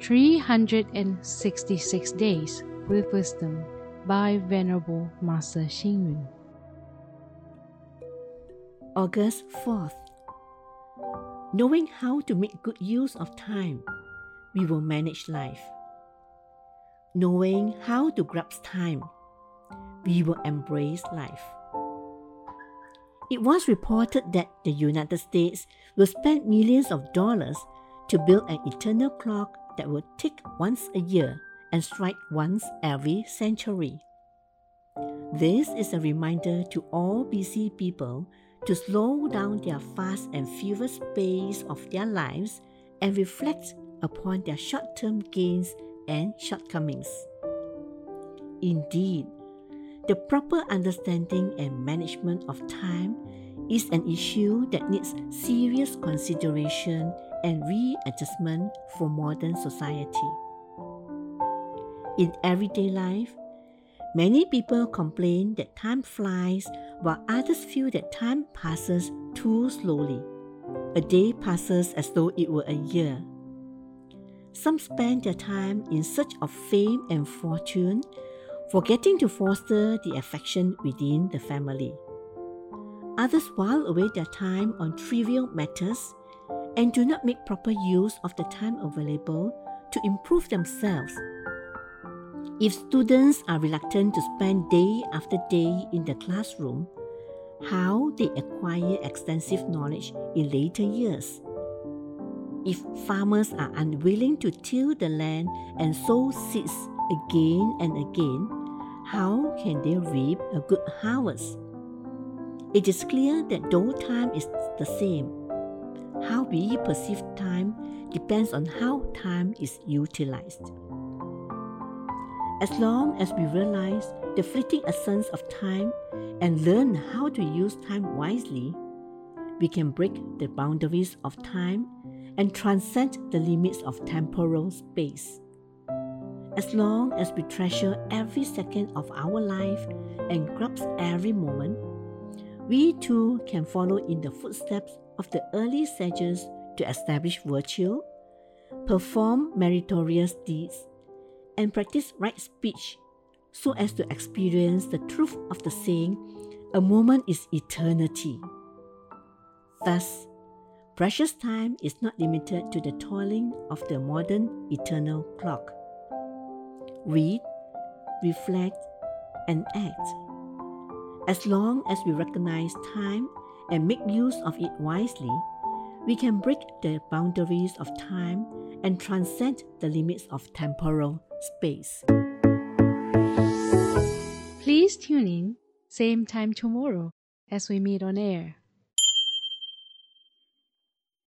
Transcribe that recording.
366 Days with Wisdom by Venerable Master Hsing Yun. August 4th. Knowing how to make good use of time, we will manage life. Knowing how to grasp time, we will embrace life. It was reported that the United States will spend millions of dollars to build an eternal clock that will tick once a year and strike once every century. This is a reminder to all busy people to slow down their fast and furious pace of their lives and reflect upon their short term gains and shortcomings. Indeed, the proper understanding and management of time is an issue that needs serious consideration and readjustment for modern society. In everyday life, many people complain that time flies while others feel that time passes too slowly. A day passes as though it were a year. Some spend their time in search of fame and fortune, forgetting to foster the affection within the family. Others while away their time on trivial matters and do not make proper use of the time available to improve themselves. If students are reluctant to spend day after day in the classroom, how they acquire extensive knowledge in later years? If farmers are unwilling to till the land and sow seeds again and again, how can they reap a good harvest? It is clear that though time is the same, how we perceive time depends on how time is utilized. As long as we realize the fleeting essence of time and learn how to use time wisely, we can break the boundaries of time and transcend the limits of temporal space. As long as we treasure every second of our life and grasp every moment, we too can follow in the footsteps of the early sages to establish virtue, perform meritorious deeds, and practice right speech so as to experience the truth of the saying, a moment is eternity. Thus, precious time is not limited to the toiling of the modern eternal clock. Read, reflect, and act. As long as we recognize time and make use of it wisely, we can break the boundaries of time and transcend the limits of temporal space. Please tune in, same time tomorrow as we meet on air.